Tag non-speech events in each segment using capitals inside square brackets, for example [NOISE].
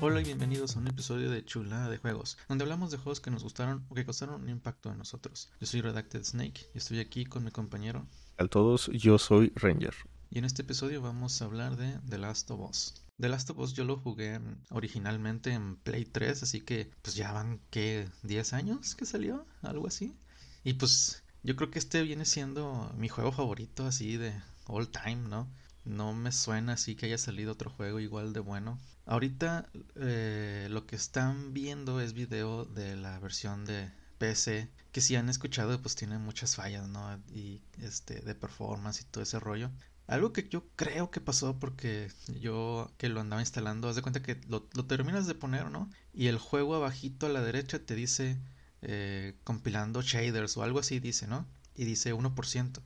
Hola y bienvenidos a un episodio de Chulada de Juegos, donde hablamos de juegos que nos gustaron o que causaron un impacto en nosotros. Yo soy Redacted Snake y estoy aquí con mi compañero. A todos, yo soy Ranger. Y en este episodio vamos a hablar de The Last of Us. The Last of Us yo lo jugué originalmente en Play 3, así que pues ya van, ¿qué? ¿10 años que salió? Algo así. Y pues yo creo que este viene siendo mi juego favorito así de all time, ¿no? No me suena así que haya salido otro juego igual de bueno. Ahorita eh, lo que están viendo es video de la versión de PC, que si han escuchado pues tiene muchas fallas, ¿no? Y este de performance y todo ese rollo. Algo que yo creo que pasó porque yo que lo andaba instalando, haz de cuenta que lo, terminas de poner, ¿no? Y el juego abajito a la derecha te dice eh, compilando shaders o algo así dice, ¿no? Y dice 1%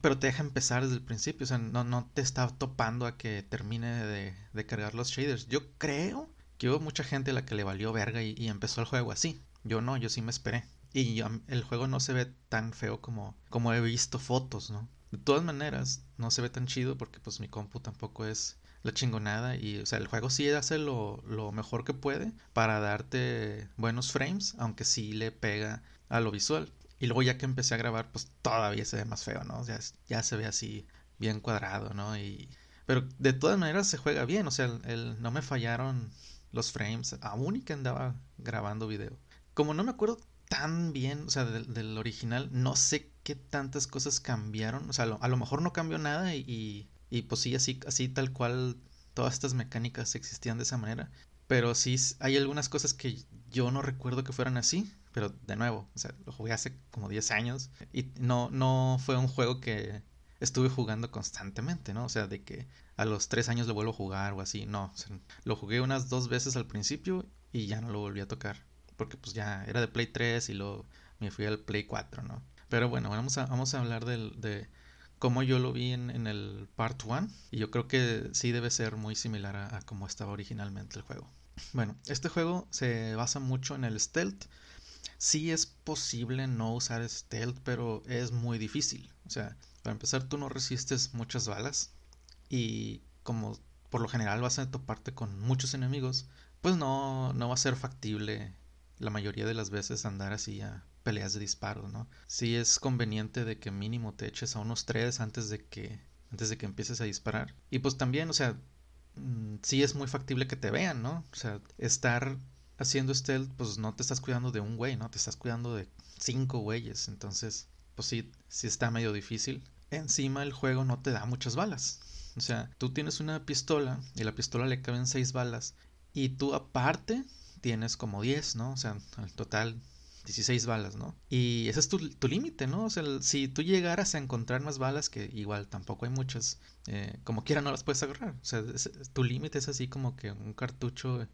pero te deja empezar desde el principio, o sea, no, no te está topando a que termine de, cargar los shaders. Yo creo que hubo mucha gente a la que le valió verga y, empezó el juego así. Yo no, yo sí me esperé. Y el juego no se ve tan feo como, como he visto fotos, ¿no? De todas maneras, no se ve tan chido porque pues mi compu tampoco es la chingonada y o sea el juego sí hace lo, lo mejor que puede para darte buenos frames aunque sí le pega a lo visual y luego ya que empecé a grabar, pues todavía se ve más feo, ¿no? Ya, ya se ve así bien cuadrado, ¿no? Y, pero de todas maneras se juega bien, o sea, el, no me fallaron los frames, aún y que andaba grabando video. Como no me acuerdo tan bien, o sea, del, original, no sé qué tantas cosas cambiaron, o sea, a lo, mejor no cambió nada y, y, pues sí, así, así tal cual todas estas mecánicas existían de esa manera, pero sí hay algunas cosas que yo no recuerdo que fueran así, pero de nuevo, o sea, lo jugué hace como 10 años y no, no fue un juego que estuve jugando constantemente, ¿no? O sea, de que a los 3 años lo vuelvo a jugar o así, no. lo jugué unas dos veces al principio y ya no lo volví a tocar. Porque pues ya era de Play 3 y luego me fui al Play 4, ¿no? Pero bueno, vamos a, vamos a hablar de cómo yo lo vi en, el Part 1. Y yo creo que sí debe ser muy similar a, a cómo estaba originalmente el juego. Bueno, este juego se basa mucho en el stealth sí es posible no usar stealth, pero es muy difícil. O sea, para empezar, tú no resistes muchas balas y como por lo general vas a toparte con muchos enemigos, pues no, no va a ser factible la mayoría de las veces andar así a peleas de disparos, ¿no? Sí es conveniente de que mínimo te eches a unos tres antes de que antes de que empieces a disparar. Y pues también, o sea, mm, sí es muy factible que te vean, ¿no? O sea, estar haciendo stealth, pues no te estás cuidando de un güey, ¿no? Te estás cuidando de cinco güeyes. Entonces, pues sí, sí está medio difícil. Encima el juego no te da muchas balas. O sea, tú tienes una pistola y la pistola le caben seis balas. Y tú aparte tienes como 10, ¿no? O sea, al total 16 balas, ¿no? Y ese es tu, límite, ¿no? O sea, si tú llegaras a encontrar más balas, que igual tampoco hay muchas, eh, como quiera no las puedes agarrar. O sea, tu límite es así como que un cartucho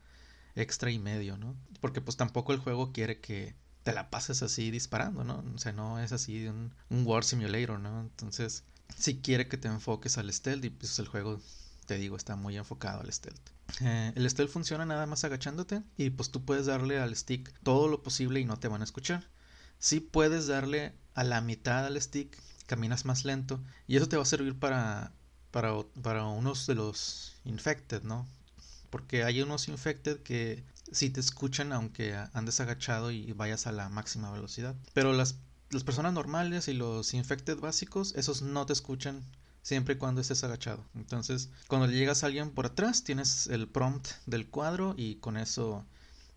extra y medio, ¿no? Porque pues tampoco el juego quiere que te la pases así disparando, ¿no? O sea, no es así un, un War Simulator, ¿no? Entonces, si quiere que te enfoques al stealth y pues el juego, te digo, está muy enfocado al stealth. Eh, el stealth funciona nada más agachándote y pues tú puedes darle al stick todo lo posible y no te van a escuchar. Si puedes darle a la mitad al stick, caminas más lento y eso te va a servir para, para, para unos de los infected, ¿no? Porque hay unos infected que sí te escuchan aunque andes agachado y vayas a la máxima velocidad. Pero las, las personas normales y los infected básicos, esos no te escuchan siempre y cuando estés agachado. Entonces, cuando le llegas a alguien por atrás, tienes el prompt del cuadro y con eso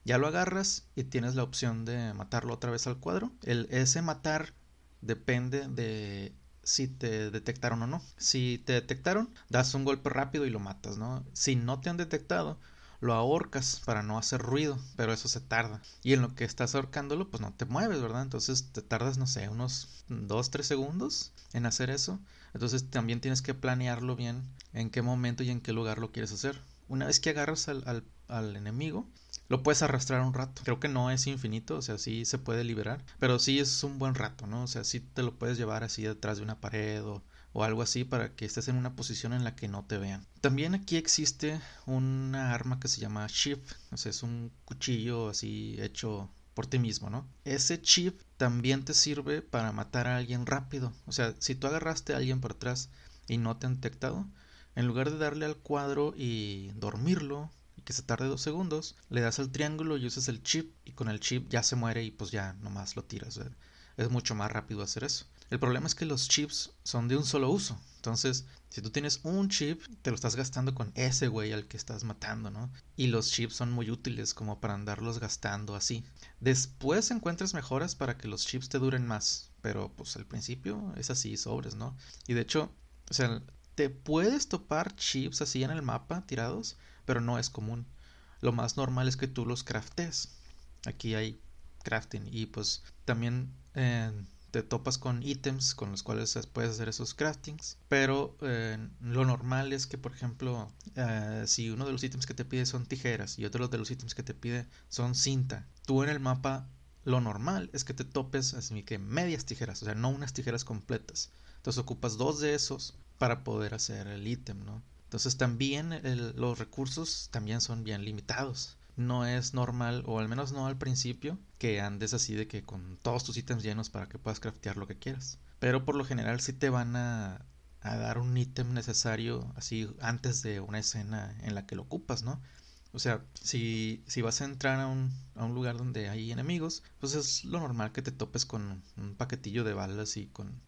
ya lo agarras y tienes la opción de matarlo otra vez al cuadro. El, ese matar depende de si te detectaron o no. Si te detectaron, das un golpe rápido y lo matas, ¿no? Si no te han detectado, lo ahorcas para no hacer ruido, pero eso se tarda. Y en lo que estás ahorcándolo, pues no te mueves, ¿verdad? Entonces te tardas, no sé, unos 2, 3 segundos en hacer eso. Entonces también tienes que planearlo bien en qué momento y en qué lugar lo quieres hacer. Una vez que agarras al, al, al enemigo, lo puedes arrastrar un rato. Creo que no es infinito, o sea, sí se puede liberar, pero sí es un buen rato, ¿no? O sea, sí te lo puedes llevar así detrás de una pared o, algo así para que estés en una posición en la que no te vean. También aquí existe una arma que se llama Shift, o sea, es un cuchillo así hecho por ti mismo, ¿no? Ese chip también te sirve para matar a alguien rápido. O sea, si tú agarraste a alguien por atrás y no te han detectado, en lugar de darle al cuadro y dormirlo que se tarde dos segundos, le das al triángulo y usas el chip y con el chip ya se muere y pues ya nomás lo tiras. Es mucho más rápido hacer eso. El problema es que los chips son de un solo uso. Entonces, si tú tienes un chip, te lo estás gastando con ese güey al que estás matando, ¿no? Y los chips son muy útiles como para andarlos gastando así. Después encuentras mejoras para que los chips te duren más. Pero pues al principio es así, sobres, ¿no? Y de hecho, o sea, te puedes topar chips así en el mapa tirados, pero no es común. Lo más normal es que tú los craftes. Aquí hay crafting y pues también... Eh, te topas con ítems con los cuales puedes hacer esos craftings. Pero eh, lo normal es que, por ejemplo, eh, si uno de los ítems que te pide son tijeras y otro de los ítems que te pide son cinta, tú en el mapa lo normal es que te topes así que medias tijeras, o sea, no unas tijeras completas. Entonces ocupas dos de esos para poder hacer el ítem, ¿no? Entonces también los recursos también son bien limitados no es normal, o al menos no al principio, que andes así de que con todos tus ítems llenos para que puedas craftear lo que quieras. Pero por lo general sí te van a, a dar un ítem necesario así antes de una escena en la que lo ocupas, ¿no? O sea, si, si vas a entrar a un, a un, lugar donde hay enemigos, pues es lo normal que te topes con un paquetillo de balas y con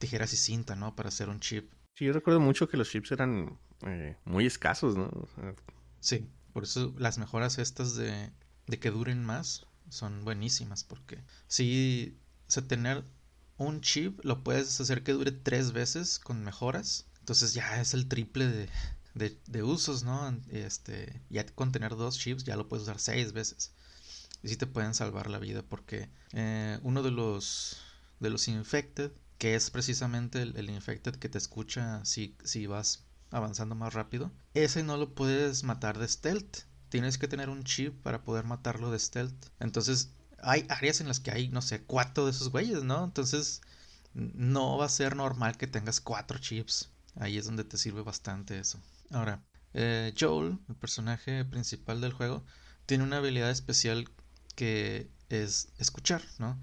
tijeras y cinta, ¿no? Para hacer un chip. Sí, yo recuerdo mucho que los chips eran eh, muy escasos, ¿no? Sí. Por eso las mejoras estas de, de que duren más son buenísimas. Porque si se tener un chip lo puedes hacer que dure tres veces con mejoras. Entonces ya es el triple de, de, de usos, ¿no? Este, ya con tener dos chips ya lo puedes usar seis veces. Y sí te pueden salvar la vida porque eh, uno de los, de los infected, que es precisamente el, infected que te escucha si, si vas avanzando más rápido. Ese no lo puedes matar de stealth. Tienes que tener un chip para poder matarlo de stealth. Entonces, hay áreas en las que hay, no sé, cuatro de esos güeyes, ¿no? Entonces, no va a ser normal que tengas cuatro chips. Ahí es donde te sirve bastante eso. Ahora, eh, Joel, el personaje principal del juego, tiene una habilidad especial que es escuchar, ¿no?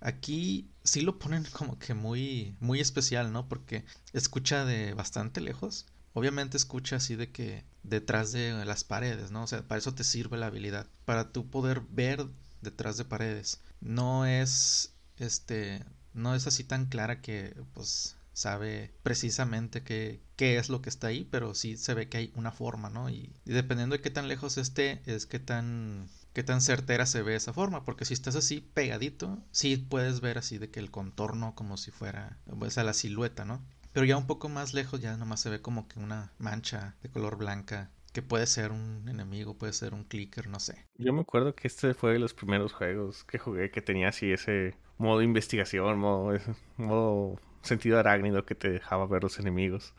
Aquí sí lo ponen [LAUGHS] como que muy, muy especial, ¿no? Porque escucha de bastante lejos obviamente escucha así de que detrás de las paredes, ¿no? O sea, para eso te sirve la habilidad, para tú poder ver detrás de paredes. No es, este, no es así tan clara que, pues, sabe precisamente qué, qué es lo que está ahí, pero sí se ve que hay una forma, ¿no? Y, dependiendo de qué tan lejos esté, es qué tan qué tan certera se ve esa forma, porque si estás así pegadito, sí puedes ver así de que el contorno como si fuera, pues, a la silueta, ¿no? Pero ya un poco más lejos ya nomás se ve como que una mancha de color blanca que puede ser un enemigo, puede ser un clicker, no sé. Yo me acuerdo que este fue de los primeros juegos que jugué que tenía así ese modo investigación, modo, modo sentido arácnido que te dejaba ver los enemigos.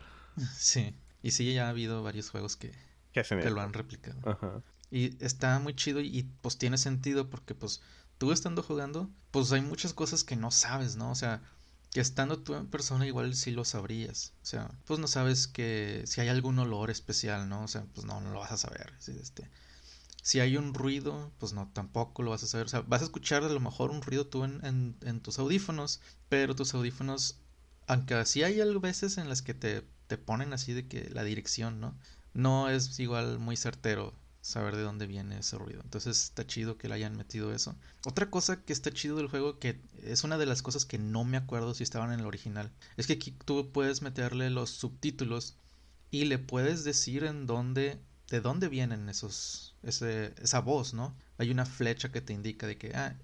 Sí, y sí, ya ha habido varios juegos que, que lo han replicado. Ajá. Y está muy chido y, pues tiene sentido porque pues tú estando jugando, pues hay muchas cosas que no sabes, ¿no? O sea, que estando tú en persona igual sí lo sabrías. O sea, pues no sabes que si hay algún olor especial, ¿no? O sea, pues no, no lo vas a saber. Este, si hay un ruido, pues no, tampoco lo vas a saber. O sea, vas a escuchar a lo mejor un ruido tú en, en, tus audífonos, pero tus audífonos, aunque sí hay veces en las que te, te ponen así de que la dirección, ¿no? No es igual muy certero saber de dónde viene ese ruido. Entonces está chido que le hayan metido eso. Otra cosa que está chido del juego, que es una de las cosas que no me acuerdo si estaban en el original, es que aquí tú puedes meterle los subtítulos y le puedes decir en dónde, de dónde vienen esos, ese, esa voz, ¿no? Hay una flecha que te indica de que, ah,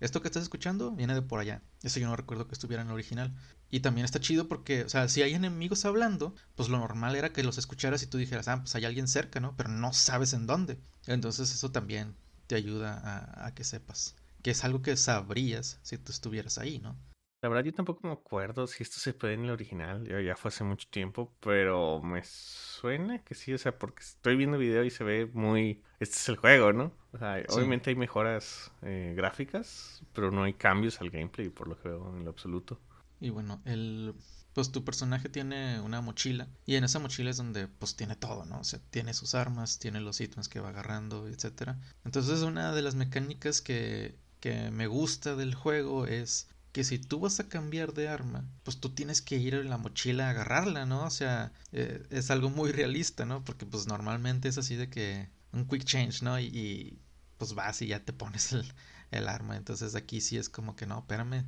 esto que estás escuchando viene de por allá. Eso yo no recuerdo que estuviera en el original. Y también está chido porque, o sea, si hay enemigos hablando, pues lo normal era que los escucharas y tú dijeras, ah, pues hay alguien cerca, ¿no? Pero no sabes en dónde. Entonces eso también te ayuda a, a que sepas. Que es algo que sabrías si tú estuvieras ahí, ¿no? La verdad yo tampoco me acuerdo si esto se puede en el original, ya, fue hace mucho tiempo, pero me suena que sí, o sea, porque estoy viendo video y se ve muy... Este es el juego, ¿no? O sea, sí. obviamente hay mejoras eh, gráficas, pero no hay cambios al gameplay por lo que veo en lo absoluto. Y bueno, el pues tu personaje tiene una mochila y en esa mochila es donde pues tiene todo, ¿no? O sea, tiene sus armas, tiene los ítems que va agarrando, etcétera. Entonces, una de las mecánicas que que me gusta del juego es que si tú vas a cambiar de arma, pues tú tienes que ir en la mochila a agarrarla, ¿no? O sea, eh, es algo muy realista, ¿no? Porque pues normalmente es así de que un quick change, ¿no? Y, pues vas y ya te pones el, el, arma. Entonces aquí sí es como que no, espérame,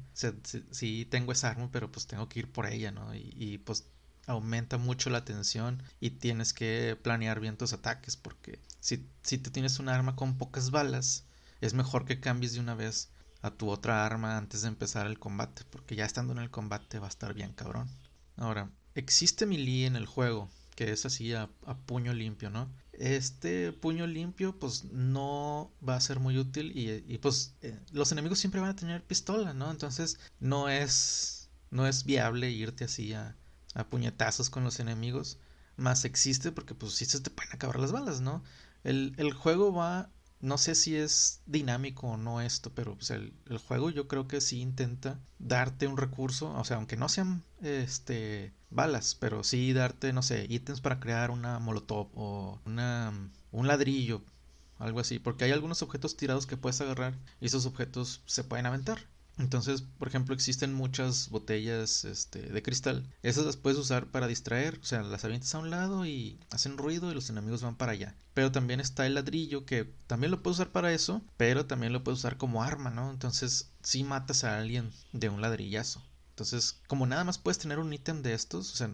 sí, tengo esa arma, pero pues tengo que ir por ella, ¿no? Y, y pues aumenta mucho la tensión y tienes que planear bien tus ataques porque si, si te tienes un arma con pocas balas, es mejor que cambies de una vez a tu otra arma antes de empezar el combate, porque ya estando en el combate va a estar bien cabrón. Ahora, existe melee en el juego, que es así a, puño limpio, ¿no? Este puño limpio pues no va a ser muy útil y, pues eh, los enemigos siempre van a tener pistola, ¿no? Entonces no es, no es viable irte así a, a puñetazos con los enemigos, más existe porque pues sí se te pueden acabar las balas, ¿no? El, el juego va no sé si es dinámico o no esto, pero pues, el, juego yo creo que sí intenta darte un recurso, o sea, aunque no sean este balas, pero sí darte, no sé, ítems para crear una molotov o una, un ladrillo, algo así, porque hay algunos objetos tirados que puedes agarrar y esos objetos se pueden aventar. Entonces, por ejemplo, existen muchas botellas este, de cristal. Esas las puedes usar para distraer, o sea, las avientas a un lado y hacen ruido y los enemigos van para allá. Pero también está el ladrillo que también lo puedes usar para eso, pero también lo puedes usar como arma, ¿no? Entonces, si matas a alguien de un ladrillazo. Entonces, como nada más puedes tener un ítem de estos, o sea,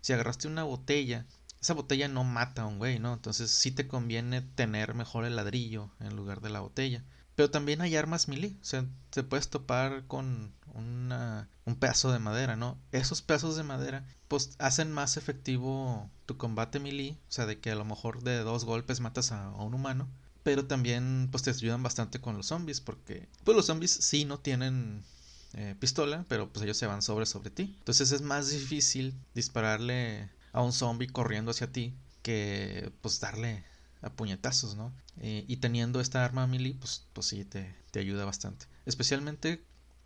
si agarraste una botella, esa botella no mata a un güey, ¿no? Entonces sí te conviene tener mejor el ladrillo en lugar de la botella. Pero también hay armas melee, o sea, te puedes topar con una, un pedazo de madera, ¿no? Esos pedazos de madera, pues hacen más efectivo tu combate melee, o sea, de que a lo mejor de dos golpes matas a, un humano, pero también pues te ayudan bastante con los zombies, porque pues los zombies sí no tienen eh, pistola, pero pues ellos se van sobre sobre ti. Entonces es más difícil dispararle a un zombie corriendo hacia ti que pues darle a puñetazos, ¿no? Eh, y teniendo esta arma melee, pues, pues sí, te, ayuda bastante. Especialmente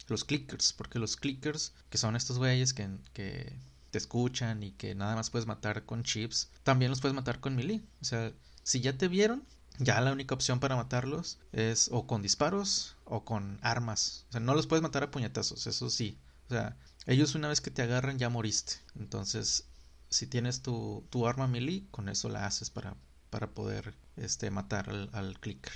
los clickers, porque los clickers, que son estos güeyes que, que te escuchan y que nada más puedes matar con chips, también los puedes matar con melee. O sea, si ya te vieron, ya la única opción para matarlos es o con disparos o con armas. O sea, no los puedes matar a puñetazos, eso sí. O sea, ellos una vez que te agarran ya moriste. Entonces, si tienes tu, tu arma melee, con eso la haces para, para poder este, matar al, clicker.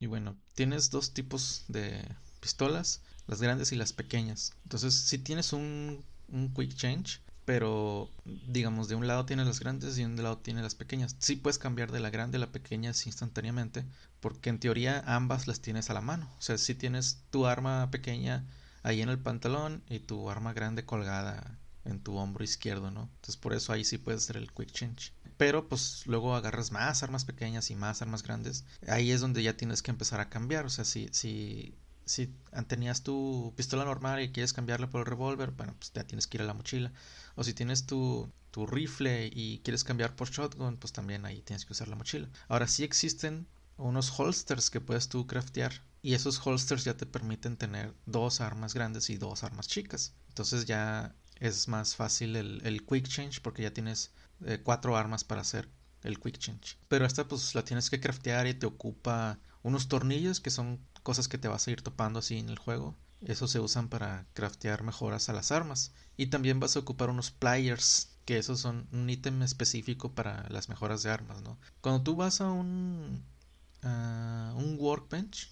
Y bueno, tienes dos tipos de pistolas, las grandes y las pequeñas. Entonces, si tienes un, un quick change, pero digamos de un lado tienes las grandes y de un lado tienes las pequeñas. Sí puedes cambiar de la grande a la pequeña instantáneamente, porque en teoría ambas las tienes a la mano. O sea, si tienes tu arma pequeña ahí en el pantalón y tu arma grande colgada en tu hombro izquierdo, ¿no? Entonces por eso ahí sí puedes hacer el quick change pero pues luego agarras más armas pequeñas y más armas grandes. Ahí es donde ya tienes que empezar a cambiar. O sea, si, si, si tenías tu pistola normal y quieres cambiarla por el revólver, bueno, pues ya tienes que ir a la mochila. O si tienes tu, tu rifle y quieres cambiar por shotgun, pues también ahí tienes que usar la mochila. Ahora sí existen unos holsters que puedes tú craftear. Y esos holsters ya te permiten tener dos armas grandes y dos armas chicas. Entonces ya es más fácil el, el quick change porque ya tienes eh, cuatro armas para hacer el quick change. Pero esta pues la tienes que craftear y te ocupa unos tornillos que son cosas que te vas a ir topando así en el juego. Esos se usan para craftear mejoras a las armas. Y también vas a ocupar unos pliers, que esos son un ítem específico para las mejoras de armas, ¿no? Cuando tú vas a un, a un workbench,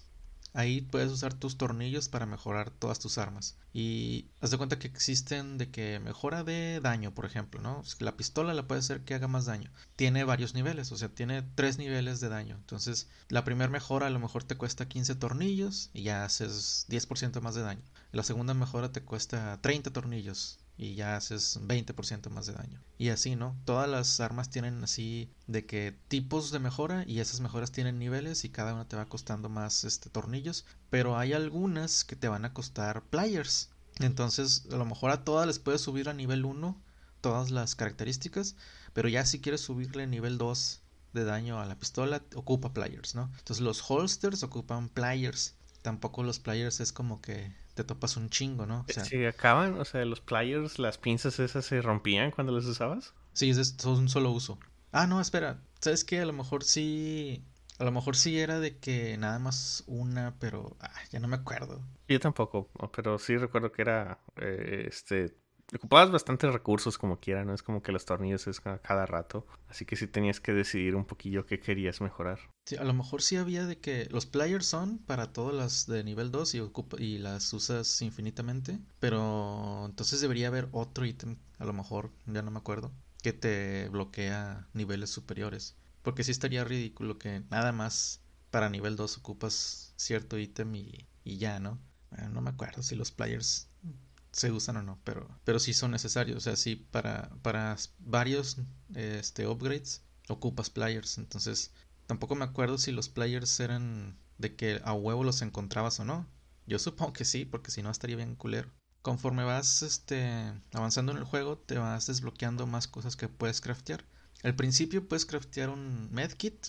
Ahí puedes usar tus tornillos para mejorar todas tus armas. Y haz de cuenta que existen de que mejora de daño, por ejemplo, ¿no? La pistola la puede hacer que haga más daño. Tiene varios niveles, o sea, tiene tres niveles de daño. Entonces, la primera mejora a lo mejor te cuesta 15 tornillos y ya haces 10% más de daño. La segunda mejora te cuesta 30 tornillos y ya haces 20% más de daño. Y así, ¿no? Todas las armas tienen así de que tipos de mejora y esas mejoras tienen niveles y cada una te va costando más este tornillos, pero hay algunas que te van a costar pliers. Entonces, a lo mejor a todas les puedes subir a nivel 1 todas las características, pero ya si quieres subirle nivel 2 de daño a la pistola, ocupa pliers, ¿no? Entonces los holsters ocupan pliers. Tampoco los pliers es como que te topas un chingo, ¿no? O sea, acaban, o sea, los pliers, las pinzas esas se rompían cuando las usabas. Sí, es, un solo uso. Ah, no, espera. ¿Sabes qué? A lo mejor sí. A lo mejor sí era de que nada más una, pero ah, ya no me acuerdo. Yo tampoco, pero sí recuerdo que era eh, este ocupabas bastantes recursos como quiera, no es como que los tornillos es cada rato, así que sí tenías que decidir un poquillo qué querías mejorar. Sí, a lo mejor sí había de que los players son para todas las de nivel 2 y, y las usas infinitamente, pero entonces debería haber otro ítem, a lo mejor, ya no me acuerdo, que te bloquea niveles superiores, porque sí estaría ridículo que nada más para nivel 2 ocupas cierto ítem y, y ya, ¿no? no me acuerdo si los players se usan o no, pero, pero sí son necesarios. O sea, sí, para, para varios este, upgrades ocupas players. Entonces, tampoco me acuerdo si los players eran de que a huevo los encontrabas o no. Yo [LAUGHS] supongo que sí, porque si no estaría bien culero. Conforme vas este, avanzando en el juego, te vas desbloqueando más cosas que puedes craftear. Al principio puedes craftear un medkit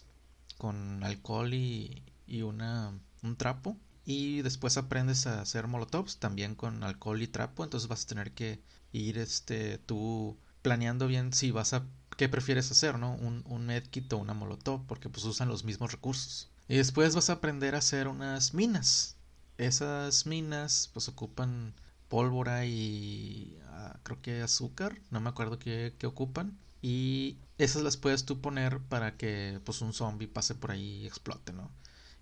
con alcohol y, y una, un trapo y después aprendes a hacer molotovs también con alcohol y trapo entonces vas a tener que ir este tú planeando bien si vas a qué prefieres hacer no un, un medkit o una molotov porque pues usan los mismos recursos. Y después vas a aprender a hacer unas minas. Esas minas pues ocupan pólvora y ah, creo que azúcar no me acuerdo qué, qué ocupan y esas las puedes tú poner para que pues un zombie pase por ahí y explote no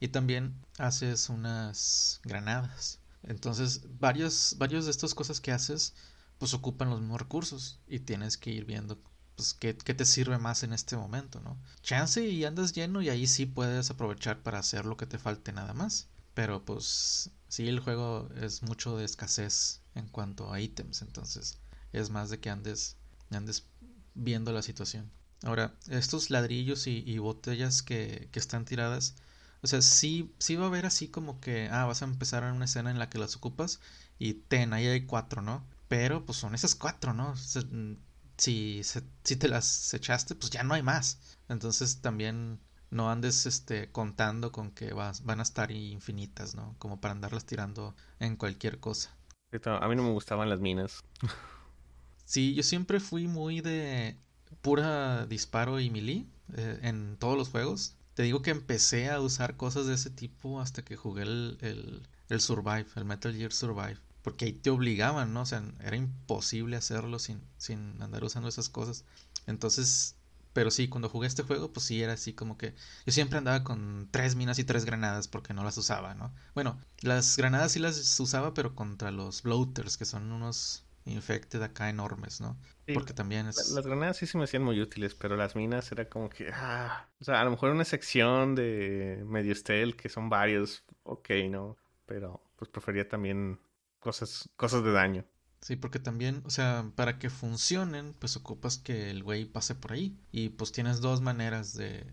y también haces unas granadas. Entonces, varios, varios de estas cosas que haces, pues ocupan los mismos recursos y tienes que ir viendo pues qué, qué, te sirve más en este momento, ¿no? Chance y andas lleno y ahí sí puedes aprovechar para hacer lo que te falte nada más. Pero pues sí, el juego es mucho de escasez en cuanto a ítems, entonces es más de que andes, andes viendo la situación. Ahora, estos ladrillos y, botellas que, que están tiradas, o sea, sí, sí va a haber así como que, ah, vas a empezar en una escena en la que las ocupas y ten, ahí hay cuatro, ¿no? Pero pues son esas cuatro, ¿no? Mm, si, si te las echaste, pues ya no hay más. Entonces también no andes este, contando con que vas, van a estar infinitas, ¿no? Como para andarlas tirando en cualquier cosa. A mí no me gustaban las minas. [LAUGHS] Sí, yo siempre fui muy de pura disparo y melee eh, en todos los juegos. Te digo que empecé a usar cosas de ese tipo hasta que jugué el, el, el Survive, el Metal Gear Survive. Porque ahí te obligaban, ¿no? O sea, era imposible hacerlo sin, sin andar usando esas cosas. Entonces, pero sí, cuando jugué este juego, pues sí era así como que yo siempre andaba con tres minas y tres granadas porque no las usaba, ¿no? Bueno, las granadas sí las usaba, pero contra los bloaters, que son unos infected acá enormes, ¿no? Porque también es... Las granadas sí se me hacían muy útiles, pero las minas era como que... Ah, o sea, a lo mejor una sección de medio stealth, que son varios, ok, ¿no? Pero pues prefería también cosas, cosas de daño. Sí, porque también, o sea, para que funcionen, pues ocupas que el güey pase por ahí. Y pues tienes dos maneras de,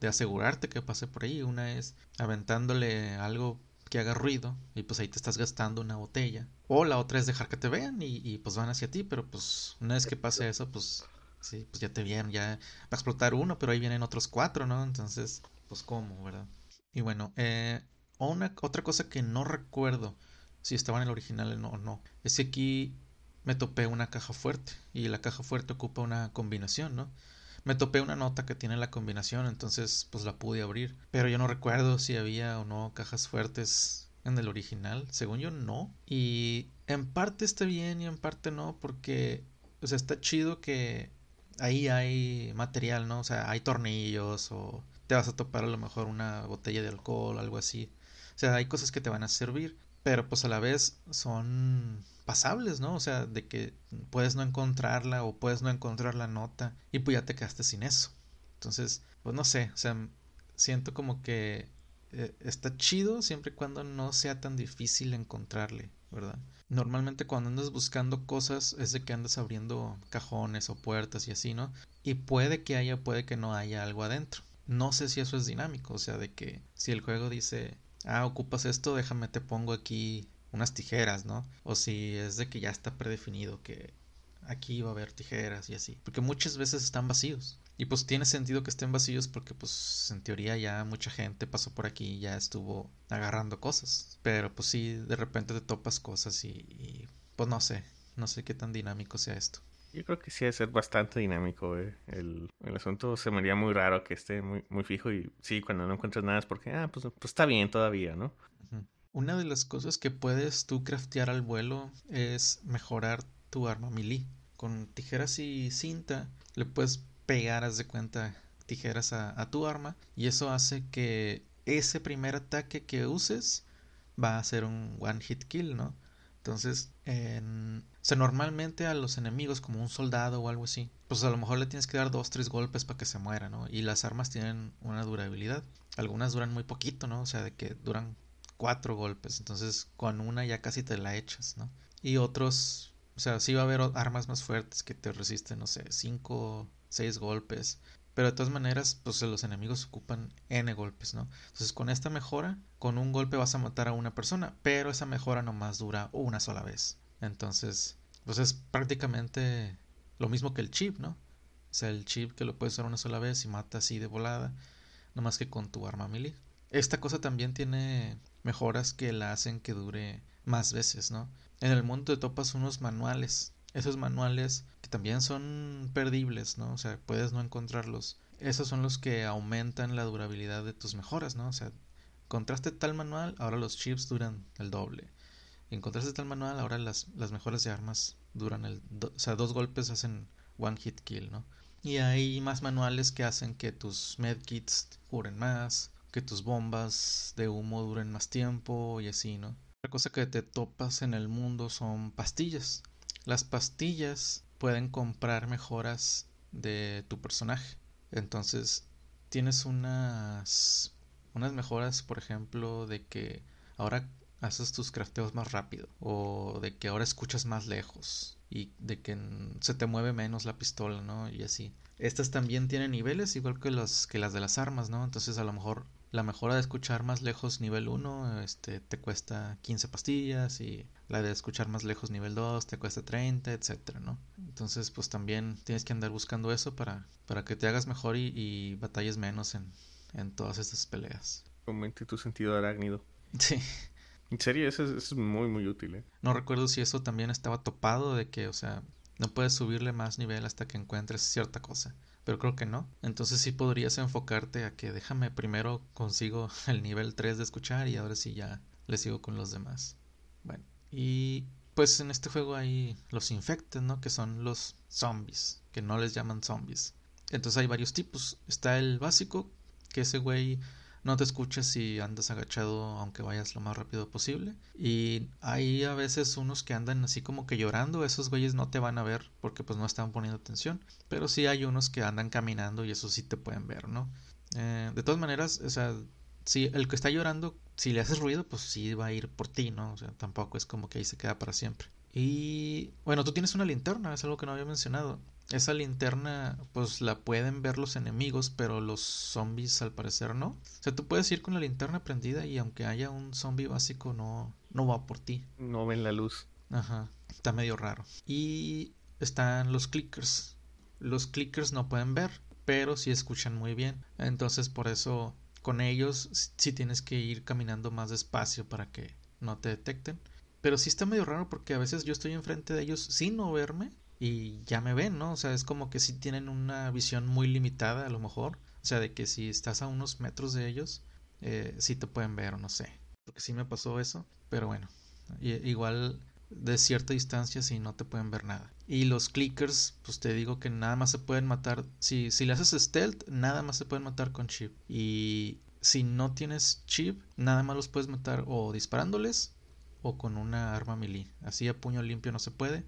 de asegurarte que pase por ahí. Una es aventándole algo que haga ruido y pues ahí te estás gastando una botella. O la otra es dejar que te vean y, pues van hacia ti, pero pues una vez que pase eso, pues sí, pues ya te vieron, ya va a explotar uno, pero ahí vienen otros cuatro, ¿no? Entonces, pues cómo, ¿verdad? Y bueno, eh, una, otra cosa que no recuerdo si estaba en el original o no, es que aquí me topé una caja fuerte y la caja fuerte ocupa una combinación, ¿no? Me topé una nota que tiene la combinación, entonces pues la pude abrir. Pero yo no recuerdo si había o no cajas fuertes en el original. Según yo no. Y en parte está bien y en parte no, porque o sea, está chido que ahí hay material, ¿no? O sea, hay tornillos o te vas a topar a lo mejor una botella de alcohol, algo así. O sea, hay cosas que te van a servir, pero pues a la vez son pasables, ¿no? O sea, de que puedes no encontrarla o puedes no encontrar la nota y pues ya te quedaste sin eso. Entonces, pues no sé, o sea, siento como que eh, está chido siempre y cuando no sea tan difícil encontrarle, ¿verdad? Normalmente cuando andas buscando cosas es de que andas abriendo cajones o puertas y así, ¿no? Y puede que haya, puede que no haya algo adentro. No sé si eso es dinámico, o sea, de que si el juego dice, ah, ocupas esto, déjame te pongo aquí unas tijeras, ¿no? O si es de que ya está predefinido que aquí va a haber tijeras y así. Porque muchas veces están vacíos. Y pues tiene sentido que estén vacíos porque pues en teoría ya mucha gente pasó por aquí y ya estuvo agarrando cosas. Pero pues sí, de repente te topas cosas y, pues no sé, no sé qué tan dinámico sea esto. Yo creo que sí debe ser bastante dinámico, eh. el, el, asunto se me haría muy raro que esté muy, muy fijo y sí, cuando no encuentras nada es porque, ah, pues, pues está bien todavía, ¿no? Una de las cosas que puedes tú craftear al vuelo es mejorar tu arma melee. Con tijeras y cinta le puedes pegar, haz de cuenta, tijeras a, tu arma y eso hace que ese primer ataque que uses va a ser un one hit kill, ¿no? Entonces, en... o sea, normalmente a los enemigos, como un soldado o algo así, pues a lo mejor le tienes que dar dos, tres golpes para que se muera, ¿no? Y las armas tienen una durabilidad. Algunas duran muy poquito, ¿no? O sea, de que duran cuatro golpes. Entonces, con una ya casi te la echas, ¿no? Y otros, o sea, sí va a haber armas más fuertes que te resisten, no sé, cinco, seis golpes. Pero de todas maneras, pues los enemigos ocupan N golpes, ¿no? Entonces con esta mejora, con un golpe vas a matar a una persona, pero esa mejora nomás dura una sola vez. Entonces, pues es prácticamente lo mismo que el chip, ¿no? O sea, el chip que lo puedes usar una sola vez y mata así de volada, nomás que con tu arma melee. Esta cosa también tiene mejoras que la hacen que dure más veces, ¿no? En el mundo te topas unos manuales esos manuales que también son perdibles, ¿no? O sea, puedes no encontrarlos. Esos son los que aumentan la durabilidad de tus mejoras, ¿no? O sea, encontraste tal manual, ahora los chips duran el doble. Encontraste tal manual, ahora las, las mejoras de armas duran el... o sea, dos golpes hacen one hit kill, ¿no? Y hay más manuales que hacen que tus medkits duren más, que tus bombas de humo duren más tiempo y así, ¿no? Otra cosa que te topas en el mundo son pastillas. Las pastillas pueden comprar mejoras de tu personaje. Entonces, tienes unas unas mejoras, por ejemplo, de que ahora haces tus crafteos más rápido o de que ahora escuchas más lejos y de que se te mueve menos la pistola, ¿no? Y así. Estas también tienen niveles igual que las que las de las armas, ¿no? Entonces, a lo mejor la mejora de escuchar más lejos nivel 1 este, te cuesta 15 pastillas y la de escuchar más lejos nivel 2 te cuesta 30, etcétera, ¿no? Entonces, pues también tienes que andar buscando eso para, para que te hagas mejor y, batalles menos en, en, todas estas peleas. Aumente tu sentido arácnido. [LAUGHS] Sí. En serio, eso es, muy, muy útil, ¿eh? No recuerdo si eso también estaba topado de que, o sea, no puedes subirle más nivel hasta que encuentres cierta cosa pero creo que no. Entonces sí podrías enfocarte a que déjame primero consigo [LAUGHS] el nivel 3 de escuchar y ahora sí ya le sigo con los demás. Bueno, y pues en este juego hay los infectes, ¿no? Que son los zombies, que no les llaman zombies. Entonces hay varios tipos. Está el básico, que ese güey no te escuchas si andas agachado aunque vayas lo más rápido posible. Y hay a veces unos que andan así como que llorando, esos güeyes no te van a ver porque pues no están poniendo atención. Pero sí hay unos que andan caminando y eso sí te pueden ver, ¿no? Eh, de todas maneras, o sea, si el que está llorando, si le haces ruido, pues sí va a ir por ti, ¿no? O sea, tampoco es como que ahí se queda para siempre. Y bueno, tú tienes una linterna, es algo que no había mencionado. Esa linterna, pues la pueden ver los enemigos, pero los zombies al parecer no. O sea, tú puedes ir con la linterna prendida y aunque haya un zombie básico, no, no va por ti. No ven la luz. Ajá, está medio raro. Y están los clickers. Los clickers no pueden ver, pero sí escuchan muy bien. Entonces, por eso con ellos sí tienes que ir caminando más despacio para que no te detecten. Pero sí está medio raro porque a veces yo estoy enfrente de ellos sin no verme y ya me ven, ¿no? O sea, es como que si tienen una visión muy limitada a lo mejor. O sea, de que si estás a unos metros de ellos, eh, sí te pueden ver o no sé. Porque sí me pasó eso, pero bueno. igual de cierta distancia sí no te pueden ver nada. Y los clickers, pues te digo que nada más se pueden matar. Si, si le haces stealth, nada más se pueden matar con chip. Y si no tienes chip, nada más los puedes matar o disparándoles o con una arma melee. Así a puño limpio no se puede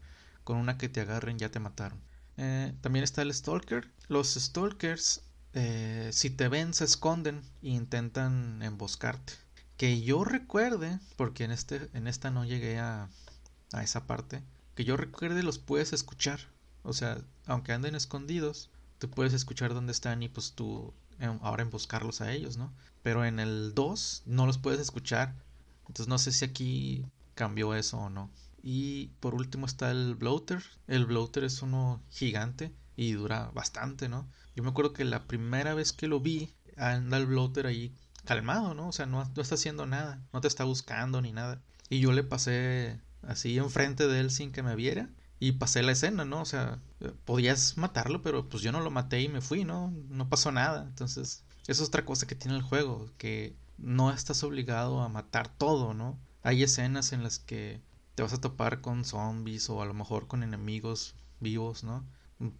con una que te agarren ya te mataron. Eh, también está el Stalker. Los Stalkers, eh, si te ven, se esconden e intentan emboscarte. Que yo recuerde, porque en, este, en esta no llegué a, a esa parte, que yo recuerde los puedes escuchar. O sea, aunque anden escondidos, tú puedes escuchar dónde están y pues tú em, ahora emboscarlos a ellos, ¿no? Pero en el 2 no los puedes escuchar. Entonces no sé si aquí cambió eso o no. Y por último está el bloater. El bloater es uno gigante y dura bastante, ¿no? Yo me acuerdo que la primera vez que lo vi, anda el bloater ahí calmado, ¿no? O sea, no, no está haciendo nada, no te está buscando ni nada. Y yo le pasé así enfrente de él sin que me viera y pasé la escena, ¿no? O sea, podías matarlo, pero pues yo no lo maté y me fui, ¿no? No pasó nada. Entonces, eso es otra cosa que tiene el juego, que no estás obligado a matar todo, ¿no? Hay escenas en las que te vas a topar con zombies o a lo mejor con enemigos vivos, ¿no?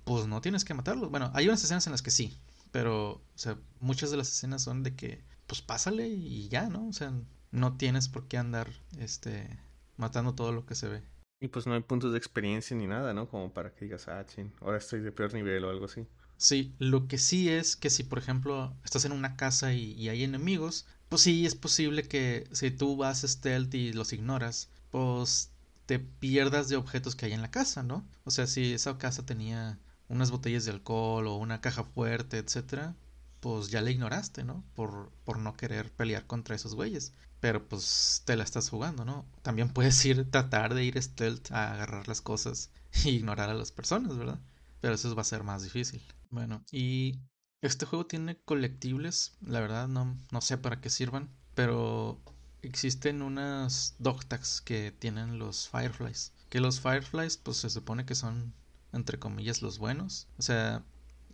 Pues no tienes que matarlos. Bueno, hay unas escenas en las que sí, pero, o sea, muchas de las escenas son de que, pues pásale y ya, ¿no? O sea, no tienes por qué andar, este, matando todo lo que se ve. Y pues no hay puntos de experiencia ni nada, ¿no? Como para que digas, ah, chin, ahora estoy de peor nivel o algo así. Sí, lo que sí es que si, por ejemplo, estás en una casa y, hay enemigos, pues sí es posible que si tú vas stealth y los ignoras, pues te pierdas de objetos que hay en la casa, ¿no? O sea, si esa casa tenía unas botellas de alcohol o una caja fuerte, etcétera, pues ya la ignoraste, ¿no? Por, por no querer pelear contra esos güeyes. Pero pues te la estás jugando, ¿no? También puedes ir, tratar de ir stealth a agarrar las cosas [LAUGHS] e ignorar a las personas, ¿verdad? Pero eso va a ser más difícil. Bueno, y este juego tiene colectibles, la verdad no, no sé para qué sirvan, pero existen unas dog tags que tienen los Fireflies. Que los Fireflies pues se supone que son entre comillas los buenos. O sea,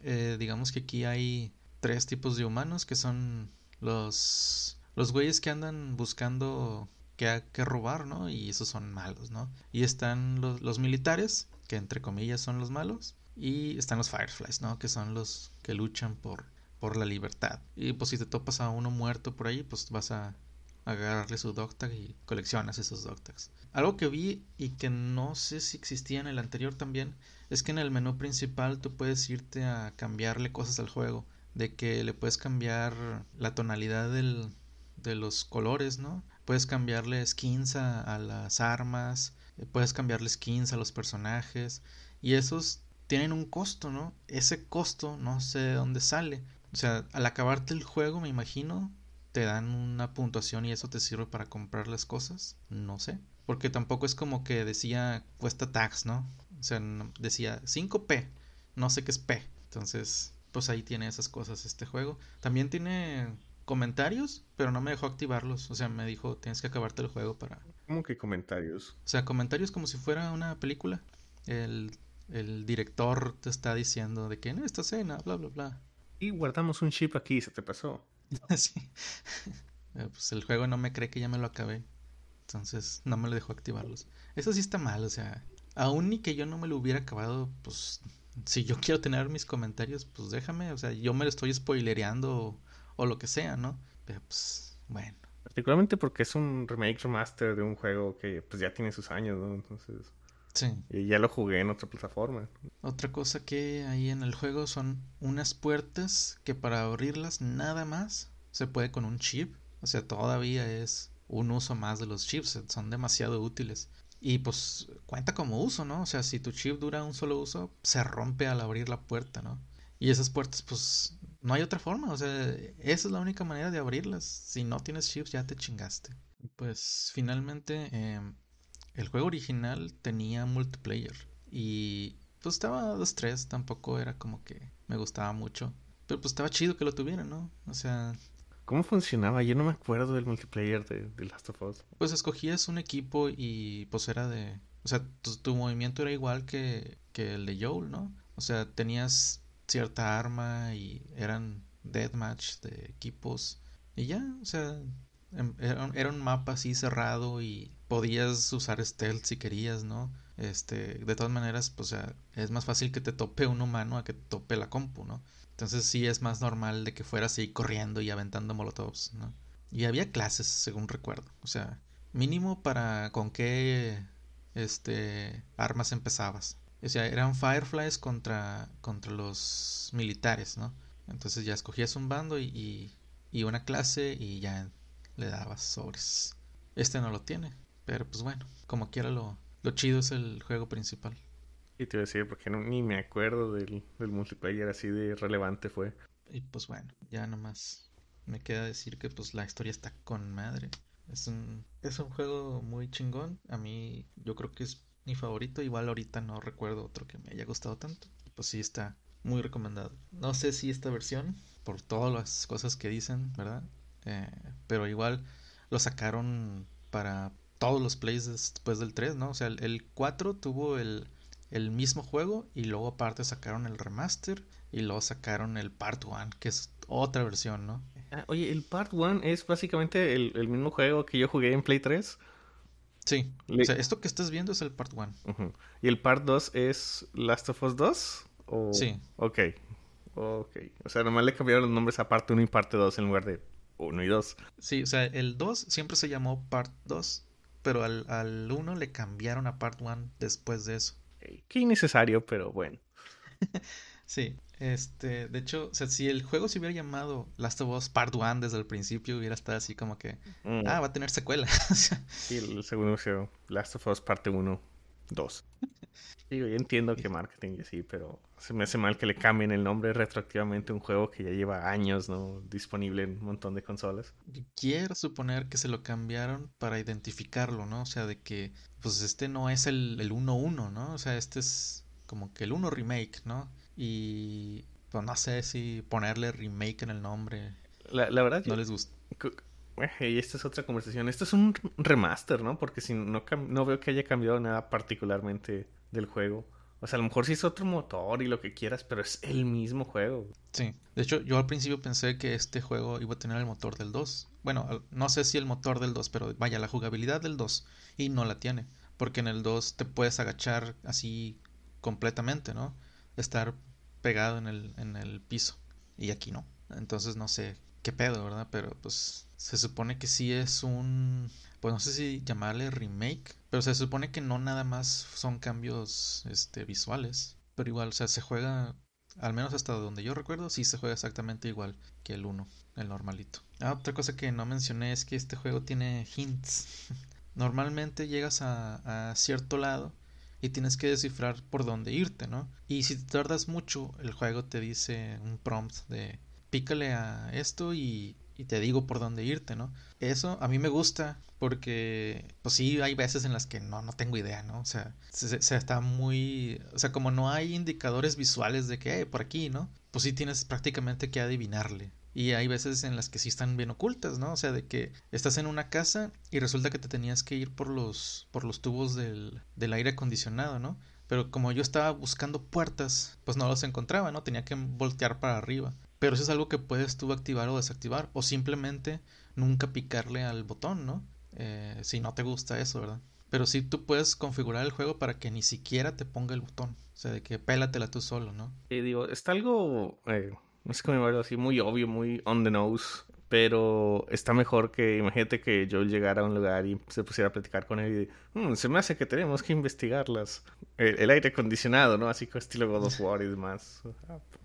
eh, digamos que aquí hay tres tipos de humanos que son los los güeyes que andan buscando que, que robar, ¿no? Y esos son malos, ¿no? Y están los, los militares, que entre comillas son los malos, y están los Fireflies, ¿no? Que son los que luchan por, por la libertad. Y pues si te topas a uno muerto por ahí, pues vas a agarrarle su dog y coleccionas esos dog Algo que vi y que no sé si existía en el anterior también es que en el menú principal tú puedes irte a cambiarle cosas al juego. De que le puedes cambiar la tonalidad de los colores, ¿no? Puedes cambiarle skins a, las armas, eh, puedes cambiarle skins a los personajes y esos tienen un costo, ¿no? Ese costo no sé de dónde sale. O sea, al acabarte el juego, me imagino, te dan una puntuación y eso te sirve para comprar las cosas. No sé. Porque tampoco es como que decía cuesta tax, ¿no? O sea, decía 5p. No sé qué es p. Entonces, pues ahí tiene esas cosas este juego. También tiene comentarios, pero no me dejó activarlos. O sea, me dijo, tienes que acabarte el juego para... ¿Cómo que comentarios? O sea, comentarios como si fuera una película. El, director te está diciendo de que en esta escena, bla, bla, bla. Y guardamos un chip aquí, se te pasó. [LAUGHS] sí. Eh, pues el juego no me cree que ya me lo acabé. Entonces no me lo dejó activarlos. Eso sí está mal, o sea, aún ni que yo no me lo hubiera acabado, pues si yo [LAUGHS] quiero tener mis comentarios, pues déjame, o sea, yo me lo estoy spoilereando o lo que sea, ¿no? Pero pues, bueno. Particularmente porque es un remake remaster de un juego que pues ya tiene sus años, ¿no? Entonces... Sí. Y ya lo jugué en otra plataforma. Otra cosa que hay en el juego son unas puertas que para abrirlas nada más se puede con un chip. O sea, todavía es un uso más de los chips. Son demasiado útiles. Y pues cuenta como uso, ¿no? O sea, si tu chip dura un solo uso, se rompe al abrir la puerta, ¿no? Y esas puertas, pues no hay otra forma, o sea, esa es la única manera de abrirlas. Si no tienes chips, ya te chingaste. Pues finalmente, em, el juego original tenía multiplayer. Y pues estaba 2-3, tampoco era como que me gustaba mucho. Pero pues estaba chido que lo tuviera, ¿no? O sea... ¿Cómo funcionaba? Yo no me acuerdo del multiplayer de, de Last of Us. Pues escogías un equipo y pues era de... O sea, tu, movimiento era igual que, que el de Joel, ¿no? O sea, tenías cierta arma y eran deathmatch de equipos y ya, o sea, em, era, un mapa así cerrado y podías usar stealth si querías, ¿no? Este, de todas maneras, pues es más fácil que te tope un humano a que te tope la compu, ¿no? Entonces sí es más normal de que fueras así corriendo y aventando molotovs, ¿no? Y había clases, según recuerdo, o sea, mínimo para con qué este armas empezabas. O sea, eran Fireflies contra, contra los militares, ¿no? Entonces ya escogías un bando y, y, una clase y ya le dabas sobres. Este no lo tiene, pero pues bueno, como quiera lo, lo chido es el juego principal. Y te iba a decir, porque no, ni me acuerdo del, del multiplayer así de relevante fue. Y pues bueno, ya nomás me queda decir que pues la historia está con madre. Es un, es un juego muy chingón. A mí yo creo que es mi favorito. Igual ahorita no recuerdo otro que me haya gustado tanto. Pues sí, está muy recomendado. No sé si esta versión, por todas las cosas que dicen, ¿verdad? Eh, pero igual lo sacaron para todos los plays después del 3, ¿no? O sea, el, 4 tuvo el, el, mismo juego y luego aparte sacaron el remaster y luego sacaron el Part 1, que es otra versión, ¿no? Ah, oye, el Part 1 es básicamente el, el mismo juego que yo jugué en Play 3. Sí. O sea, esto que estás viendo es el Part 1. ¿Y el Part 2 es Last of Us 2? ¿O... Sí. Ok. Ok. O sea, nomás le cambiaron los nombres a parte 1 y parte 2 en lugar de 1 y 2. Sí, o sea, el 2 siempre se llamó Part 2, pero al, al 1 le cambiaron a Part 1 después de eso. Qué innecesario, pero bueno. [LAUGHS] sí, este, de hecho, o sea, si el juego se hubiera llamado Last of Us Part 1 desde el principio, hubiera estado así como que, mm. ah, va a tener secuela. [LAUGHS] sí, el segundo fue Last of Us Parte 1, 2. Digo, yo entiendo que marketing y así, pero se me hace mal que le cambien el nombre retroactivamente a un juego que ya lleva años, ¿no? Disponible en un montón de consolas. Quiero suponer que se lo cambiaron para identificarlo, ¿no? O sea, de que, pues este no es el, el 1-1, ¿no? O sea, este es como que el 1 remake, ¿no? Y pues no sé si ponerle remake en el nombre. La, la verdad, no les gusta. Y esta es otra conversación. Esto es un remaster, ¿no? Porque si no, no veo que haya cambiado nada particularmente del juego. O sea, a lo mejor sí es otro motor y lo que quieras, pero es el mismo juego. Sí. De hecho, yo al principio pensé que este juego iba a tener el motor del 2. Bueno, no sé si el motor del 2, pero vaya, la jugabilidad del 2. Y no la tiene. Porque en el 2 te puedes agachar así completamente, ¿no? Estar pegado en el, en el piso. Y aquí no. Entonces no sé qué pedo, ¿verdad? Pero pues se supone que sí es un pues no sé si llamarle remake, pero se supone que no nada más son cambios este, visuales, pero igual, o sea, se juega, al menos hasta donde yo recuerdo, sí se juega exactamente igual que el 1, el normalito. Ah, otra cosa que no mencioné es que este juego tiene hints. [LAUGHS] Normalmente llegas a, a cierto lado y tienes que descifrar por dónde irte, ¿no? Y si te tardas mucho, el juego te dice un prompt de pícale a esto y y te digo por dónde irte, ¿no? Eso a mí me gusta porque, pues sí, hay veces en las que no, no tengo idea, ¿no? O sea, se, está muy, o sea, como no hay indicadores visuales de que, por aquí, ¿no? Pues sí tienes prácticamente que adivinarle. Y hay veces en las que sí están bien ocultas, ¿no? O sea, de que estás en una casa y resulta que te tenías que ir por los, por los tubos del, del aire acondicionado, ¿no? Pero como yo estaba buscando puertas, pues no los encontraba, ¿no? Tenía que voltear para arriba. Pero eso es algo que puedes tú activar o desactivar. O simplemente nunca picarle al botón, ¿no? Eh, si no te gusta eso, ¿verdad? Pero sí tú puedes configurar el juego para que ni siquiera te ponga el botón. O sea, de que pélatela tú solo, ¿no? Y digo, está algo, eh, no sé cómo así, muy obvio, muy on the nose. Pero está mejor que, imagínate que yo llegara a un lugar y se pusiera a platicar con él y mm, se me hace que tenemos que investigarlas. El, el, aire acondicionado, ¿no? Así como estilo God of War y demás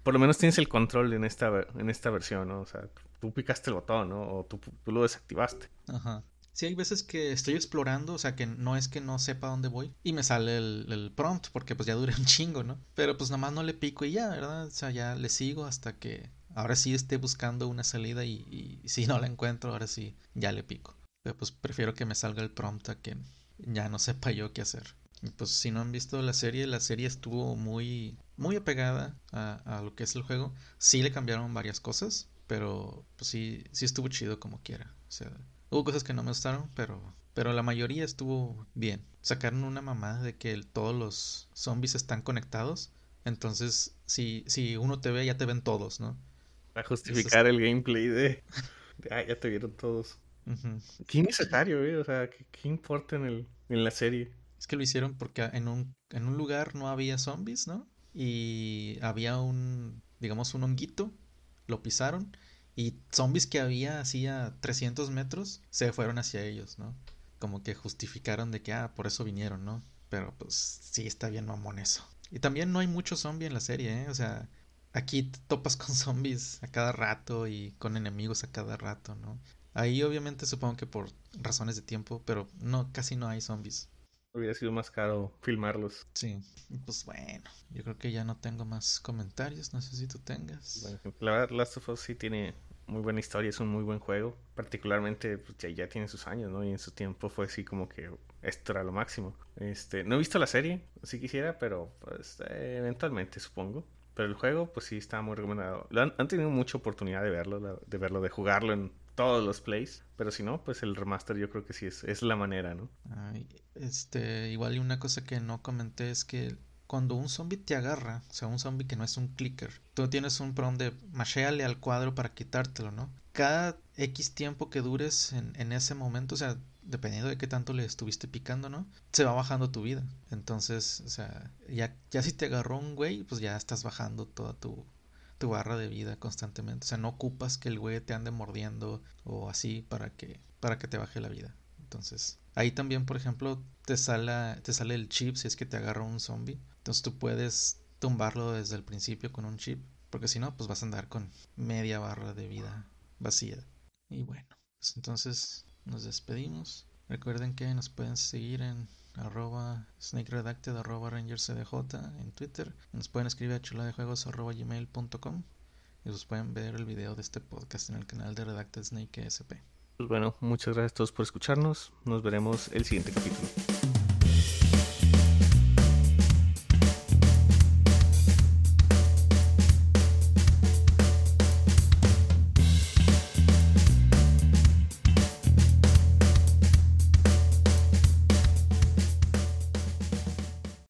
por lo menos tienes el control en esta, en esta versión, ¿no? O sea, tú picaste el botón, ¿no? O tú, lo desactivaste. Ajá. Sí, hay veces que estoy explorando, o sea, que no es que no sepa dónde voy y me sale el, prompt porque pues ya dura un chingo, ¿no? Pero pues nada más no le pico y ya, ¿verdad? O sea, ya le sigo hasta que ahora sí esté buscando una salida y, si no la encuentro, ahora sí, ya le pico. Pero pues prefiero que me salga el prompt a que ya no sepa yo qué hacer. Y pues si no han visto la serie, la serie estuvo muy muy apegada a, lo que es el juego. Sí le cambiaron varias cosas, pero pues sí, sí estuvo chido como quiera. O sea, hubo cosas que no me gustaron, pero, pero la mayoría estuvo bien. Sacaron una mamada de que todos los zombies están conectados. Entonces, si, si uno te ve, ya te ven todos, ¿no? Para justificar el gameplay de, ah, ya te vieron todos. Qué innecesario, ¿eh? O sea, ¿qué, importa en, el, en la serie? Es que lo hicieron porque en un, en un lugar no había zombies, ¿no? y había un, digamos, un honguito, lo pisaron y zombies que había así a 300 metros se fueron hacia ellos, ¿no? Como que justificaron de que, ah, por eso vinieron, ¿no? Pero pues sí está bien mamón eso. Y también no hay mucho zombie en la serie, ¿eh? O sea, aquí te topas con [LAUGHS] zombies a cada rato y con enemigos a cada rato, ¿no? Ahí obviamente supongo que por razones de tiempo, pero no, casi no hay zombies. Hubiera sido más caro filmarlos. Sí, pues bueno, yo creo que ya no tengo más comentarios, no sé si tú tengas. Bueno, la verdad, Last of Us sí tiene muy buena historia, es un muy buen juego. Particularmente, pues ya, ya, tiene sus años, ¿no? Y en su tiempo fue así como que esto era lo máximo. Este, no he visto la serie, si quisiera, pero pues eventualmente supongo. Pero el juego, pues sí está muy recomendado. Han, han, tenido mucha oportunidad de verlo, de verlo, de jugarlo en todos los plays. Pero si no, pues el remaster yo creo que sí es, es la manera, ¿no? este, igual y una cosa que no comenté es que cuando un zombie te agarra, o sea, un zombie que no es un clicker, tú tienes un prom de machéale al cuadro para quitártelo, ¿no? Cada X tiempo que dures en, en ese momento, o sea, dependiendo de qué tanto le estuviste picando, ¿no? Se va bajando tu vida. Entonces, o sea, ya, ya si te agarró un güey, pues ya estás bajando toda tu, tu barra de vida constantemente. O sea, no ocupas que el güey te ande mordiendo o así para que, para que te baje la vida. Entonces, ahí también, por ejemplo, te sale, te sale el chip si es que te agarra un zombie. Entonces tú puedes tumbarlo desde el principio con un chip. Porque si no, pues vas a andar con media barra de vida vacía. Y bueno, pues entonces nos despedimos. Recuerden que nos pueden seguir en arroba snakeredacted arroba rangercdj en Twitter. Nos pueden escribir a chuladejuegos arroba gmail.com y os pueden ver el video de este podcast en el canal de Redacted Snake SP. Pues bueno, muchas gracias a todos por escucharnos. Nos veremos el siguiente capítulo.